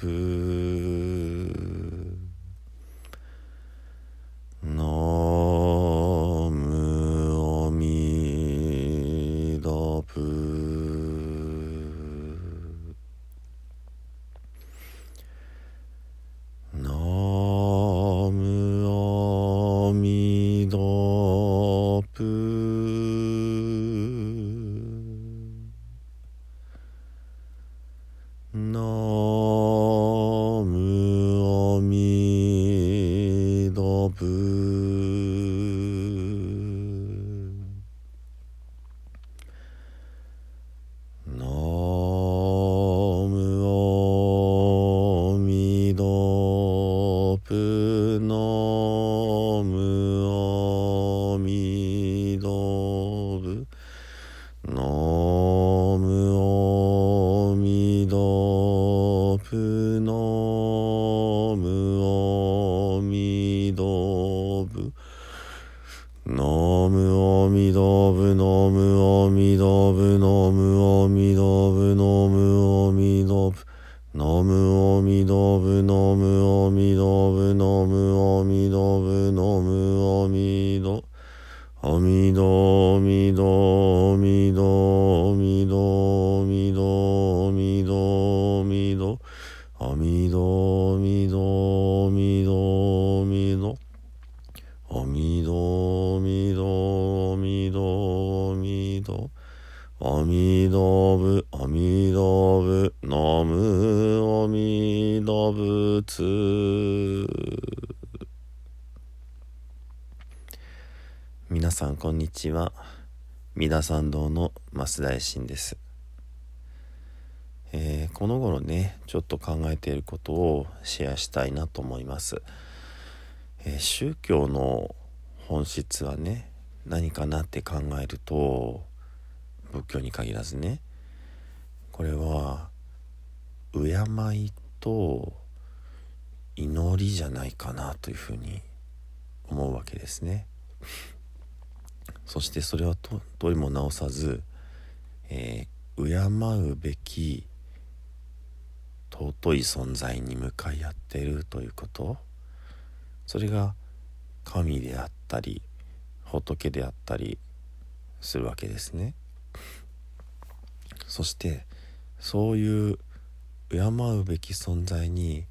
who どみどみどみど。おみどみどみど。みどおみどぶおみどぶのむおみどぶつ。みなさんこんにちは。み三田参道の増田衛進です。この頃ねちょっと考えていることをシェアしたいなと思います。えー宗教の本質はね何かなって考えると仏教に限らずねこれは敬いと祈りじゃないかなというふうに思うわけですね。そしてそれはとどれも直さず、えー敬うべき尊い存在に向かい合っているということ。それが神であったり仏であったりするわけですね。そしてそういう敬うべき存在に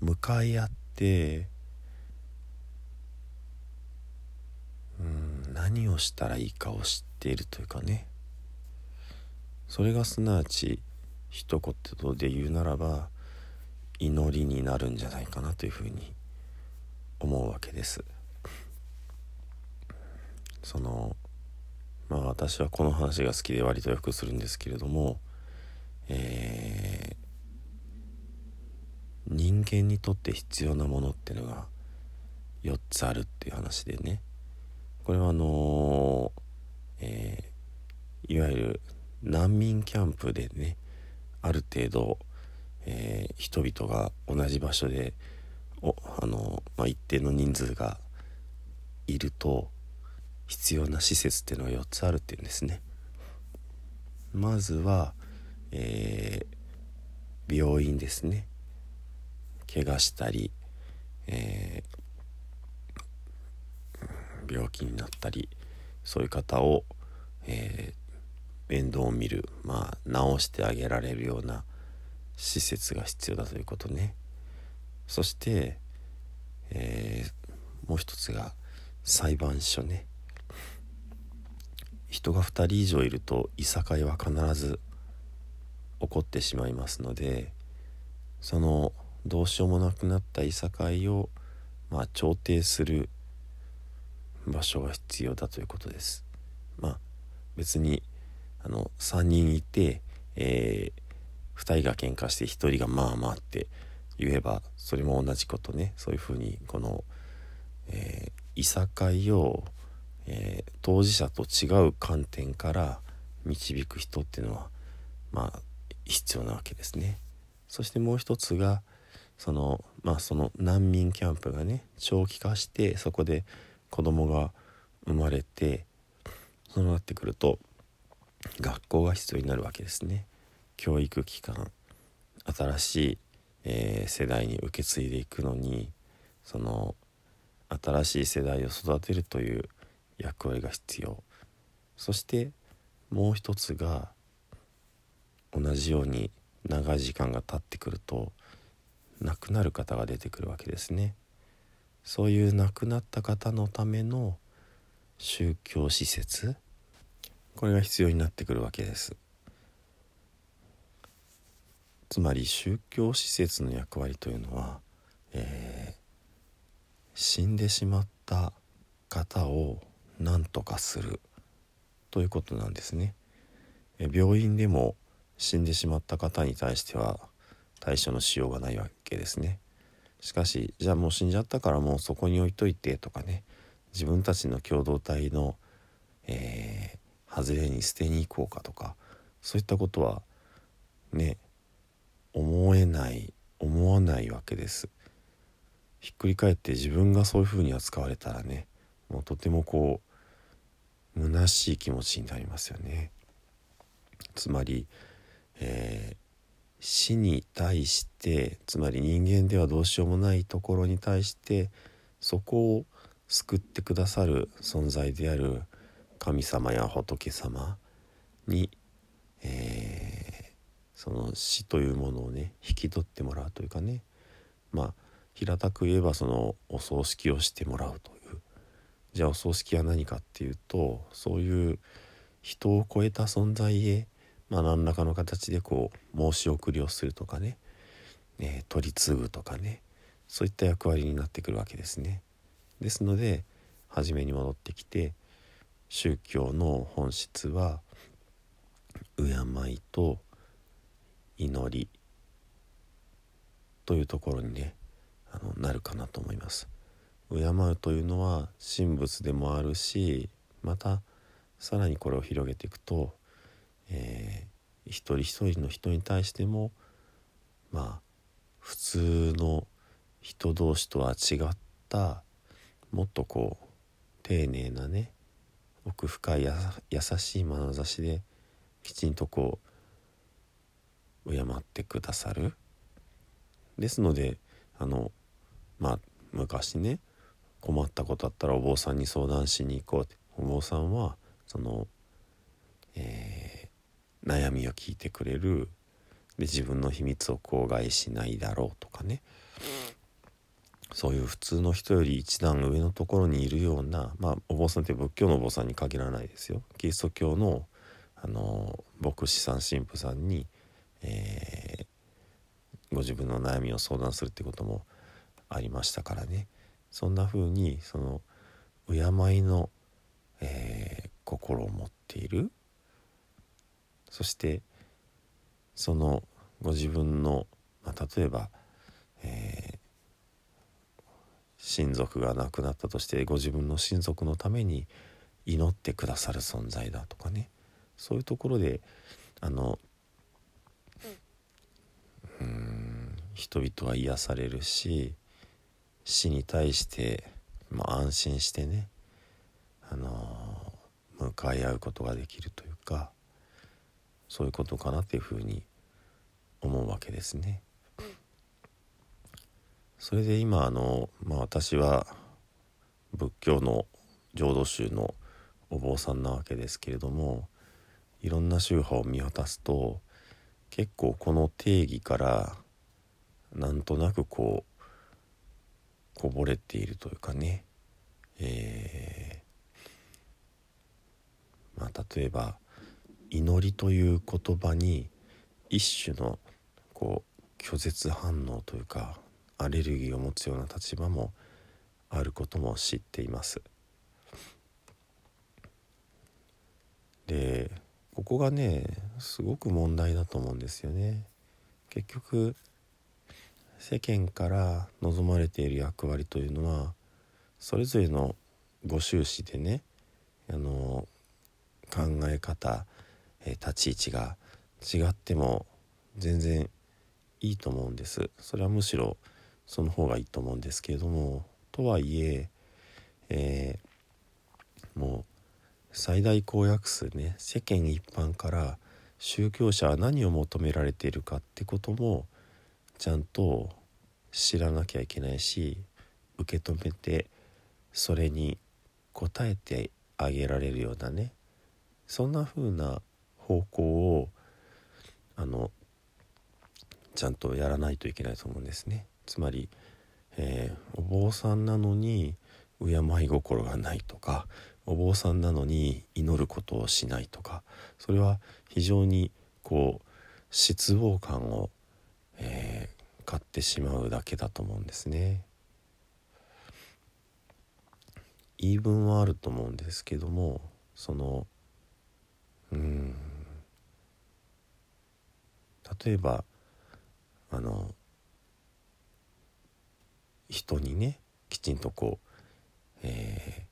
向かい合ってうん何をしたらいいかを知っているというかね。それがすなわち一言で言うならば祈りになるんじゃないかなというふうに思うわけです。そのまあ私はこの話が好きで割とよくするんですけれどもえー人間にとって必要なものっていうのが4つあるっていう話でね。これはあのえーいわゆる難民キャンプでねある程度、えー人々が同じ場所でおあの、まあ、一定の人数がいると必要な施設っていうのが4つあるっていうんですね。まずは、えー病院ですね怪我したり、えー病気になったりそういう方を、えー面倒を見るまあ治してあげられるような施設が必要だということねそして、えーもう一つが裁判所ね人が2人以上いるといさかいは必ず起こってしまいますのでそのどうしようもなくなったいさかいをまあ調停する場所が必要だということです。まあ別にあの3人いて、え2人が喧嘩して1人がまあまあって言えばそれも同じことねそういうふうにこの、えーいさかいを、えー当事者と違う観点から導く人っていうのはまあ必要なわけですね。そしてもう一つがそのまあその難民キャンプがね長期化してそこで子供が生まれてそうなってくると学校が必要になるわけですね。教育機関。新しい、えー、世代に受け継いでいくのにその新しい世代を育てるという役割が必要。そしてもう一つが同じように長い時間が経ってくると亡くなる方が出てくるわけですね。そういう亡くなった方のための宗教施設これが必要になってくるわけですつまり宗教施設の役割というのは、えー、死んでしまった方を何とかするということなんですね。病院でも死んでしまった方に対しては対処のしようがないわけですね。しかしじゃあもう死んじゃったからもうそこに置いといてとかね自分たちの共同体の、えー、外れに捨てに行こうかとかそういったことはね思えない思わないわけです。ひっくり返って自分がそういうふうに扱われたらねもうとてもこう虚しい気持ちになりますよね。つまり、えー、死に対してつまり人間ではどうしようもないところに対してそこを救ってくださる存在である神様や仏様に、えーその死というものをね引き取ってもらうというかねまあ平たく言えばそのお葬式をしてもらうというじゃあお葬式は何かっていうとそういう人を超えた存在へ、まあ、何らかの形でこう申し送りをするとかね、えー、取り継ぐとかねそういった役割になってくるわけですね。ですので初めに戻ってきて宗教の本質は敬いと祈りというところにねあのなるかなと思います。敬うというのは神仏でもあるしまたさらにこれを広げていくと、えー、一人一人の人に対してもまあ普通の人同士とは違ったもっとこう丁寧なね奥深いや優しい眼差しできちんとこう敬ってくださる。ですのであのまあ昔ね困ったことあったらお坊さんに相談しに行こうって。お坊さんはその、えー、悩みを聞いてくれる。で自分の秘密を口外しないだろうとかね。そういう普通の人より一段上のところにいるようなまあお坊さんって仏教のお坊さんに限らないですよ。キリスト教のあの牧師さん神父さんにえー、ご自分の悩みを相談するってこともありましたからね。そんな風にその敬いの、えー、心を持っている。そしてそのご自分の、まあ、例えば、えー、親族が亡くなったとしてご自分の親族のために祈ってくださる存在だとかねそういうところであのうん人々は癒されるし死に対して、まあ、安心してね、あの、向かい合うことができるというかそういうことかなっていうふうに思うわけですね。それで今あの、まあ、私は仏教の浄土宗のお坊さんなわけですけれどもいろんな宗派を見渡すと結構この定義からなんとなくこうこぼれているというかね、えー、まあ、例えば「祈り」という言葉に一種のこう拒絶反応というかアレルギーを持つような立場もあることも知っています。でここがねすごく問題だと思うんですよね。結局世間から望まれている役割というのはそれぞれのご収支でねあの考え方、え立ち位置が違っても全然いいと思うんですそれはむしろその方がいいと思うんですけれどもとはいええー、もう最大公約数ね世間一般から宗教者は何を求められているかってこともちゃんと知らなきゃいけないし受け止めてそれに応えてあげられるようなねそんな風な方向をあのちゃんとやらないといけないと思うんですね。つまり、えー、お坊さんなのに敬い心がないとかお坊さんなのに祈ることをしないとかそれは非常にこう失望感を、えー、買ってしまうだけだと思うんですね。言い分はあると思うんですけどもそのうん例えばあの人にねきちんとこう、え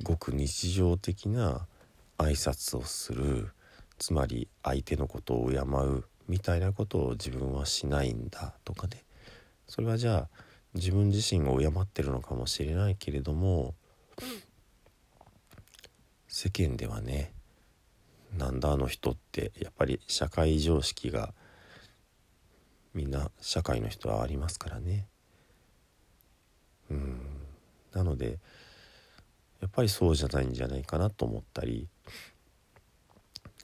ー、ごく日常的な挨拶をするつまり相手のことを敬うみたいなことを自分はしないんだとかね。それはじゃあ自分自身を敬ってるのかもしれないけれども世間ではねなんだあの人ってやっぱり社会常識がみんな社会の人はありますからね。なのでやっぱりそうじゃないんじゃないかなと思ったり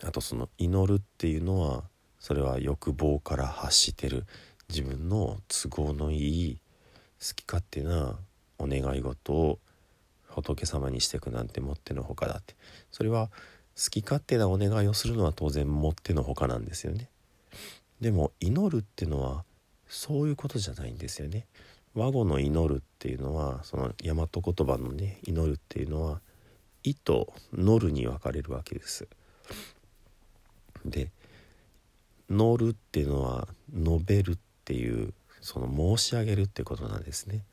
あとその祈るっていうのはそれは欲望から発してる自分の都合のいい好き勝手なお願い事を仏様にしていくなんてもってのほかだって。それは好き勝手なお願いをするのは当然もってのほかなんですよね。でも祈るっていうのはそういうことじゃないんですよね。和語の祈るっていうのはその大和言葉のね祈るっていうのは「意」と「乗る」に分かれるわけです。で「乗る」っていうのは「述べる」っていうその申し上げるってことなんですね。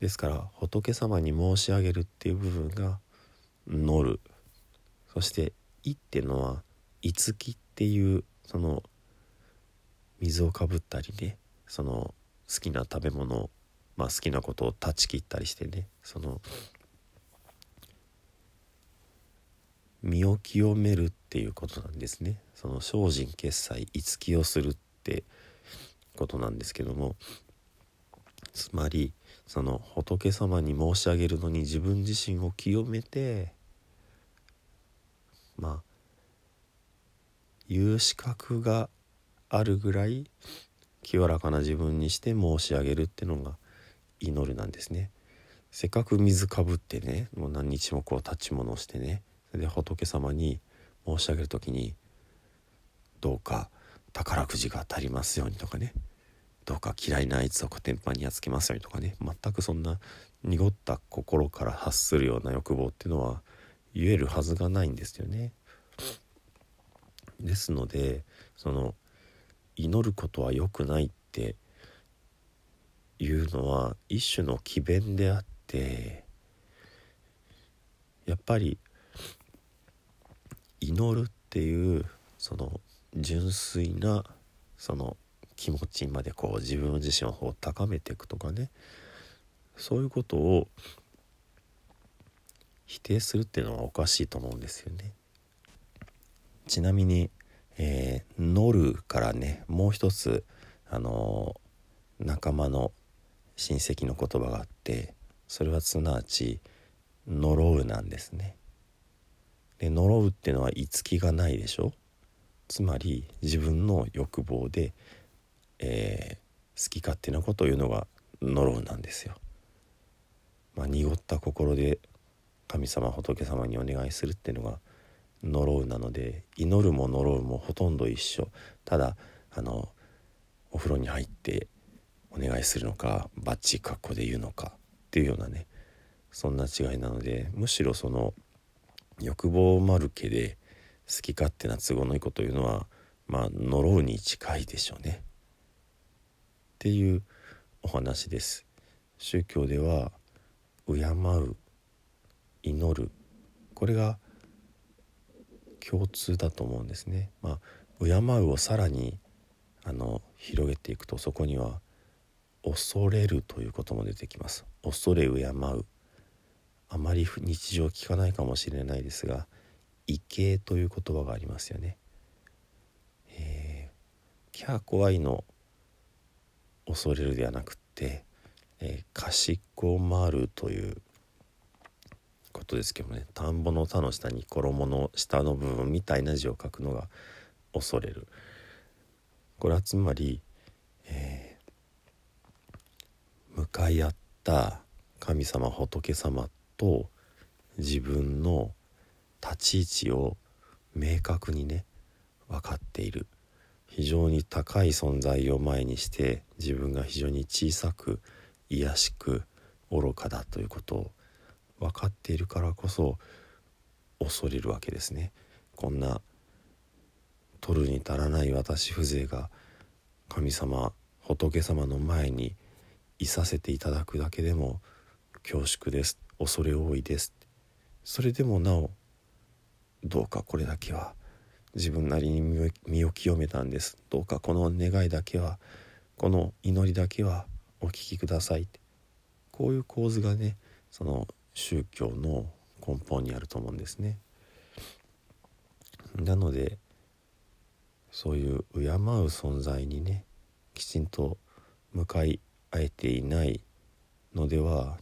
ですから仏様に申し上げるっていう部分が「乗る」そして「い」っていうのは「いつき」っていうその水をかぶったりねその好きな食べ物まあ好きなことを断ち切ったりしてねその身を清めるっていうことなんですね。その精進決済五木をするってことなんですけどもつまりその仏様に申し上げるのに自分自身を清めてまあ言う資格があるぐらい清らかな自分にして申し上げるっていうのが祈るなんですね。せっかく水かぶってねもう何日もこう立ち物をしてねで仏様に申し上げる時にどうか宝くじが当たりますようにとかねどうか嫌いなあいつをコテンパンにやっつけますようにとかね全くそんな濁った心から発するような欲望っていうのは言えるはずがないんですよね。ですのでその祈ることは良くないっていうのは一種の詭弁であってやっぱり祈るっていうその純粋なその気持ちまでこう自分自身を高めていくとかねそういうことを否定するっていうのはおかしいと思うんですよね。ちなみにえー、乗るからねもう一つあのー、仲間の親戚の言葉があってそれはすなわち「呪う」なんですね。で呪うっていうのはいつきがないでしょ？つまり自分の欲望で、えー、好き勝手なことを言うのが呪うなんですよ。まあ、濁った心で神様仏様にお願いするっていうのが呪うなので祈るも呪うもほとんど一緒。ただあのお風呂に入ってお願いするのかバッチ格好で言うのかっていうようなねそんな違いなのでむしろその欲望丸けで好き勝手な都合のいいこというのはまあ呪うに近いでしょうね。っていうお話です。宗教では敬う祈る。これが共通だと思うんですね。まあ、敬うをさらにあの広げていくとそこには恐れるということも出てきます。恐れ敬うあまり日常聞かないかもしれないですが畏敬という言葉がありますよね。えー、キャー怖いの恐れるではなくって、えー、かしこまるということですけどね田んぼの田の下に衣の下の部分みたいな字を書くのが恐れる。これはつまり、えー、向かい合った神様仏様と自分の立ち位置を明確にね分かっている。非常に高い存在を前にして自分が非常に小さく卑しく愚かだということを分かっているからこそ恐れるわけですね。こんな取るに足らない私風情が神様仏様の前にいさせていただくだけでも恐縮です。恐れ多いです。それでもなおどうかこれだけは自分なりに身を清めたんです。どうかこの願いだけはこの祈りだけはお聞きください。こういう構図がねその宗教の根本にあると思うんですね。なのでそういう敬う存在にねきちんと向かい合えていないのでは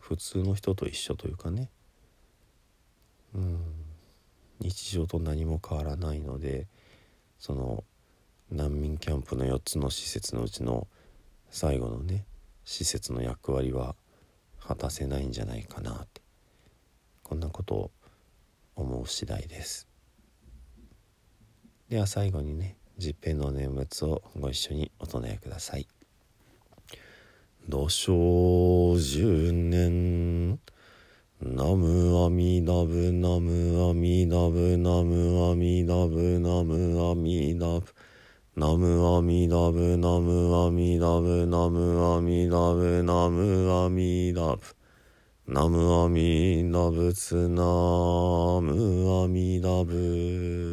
普通の人と一緒というかねうん日常と何も変わらないのでその難民キャンプの4つの施設のうちの最後のね施設の役割は果たせないんじゃないかなって。こんなことを思う次第です。では最後にね十平の念仏をご一緒にお唱えください。土生十年。ナムアミダブナムアミダブナムアミダブナムアミダブ。ナムアミダブナムアミダブナムアミダブナムアミダブ。ナムアミダブツナムアミダブ。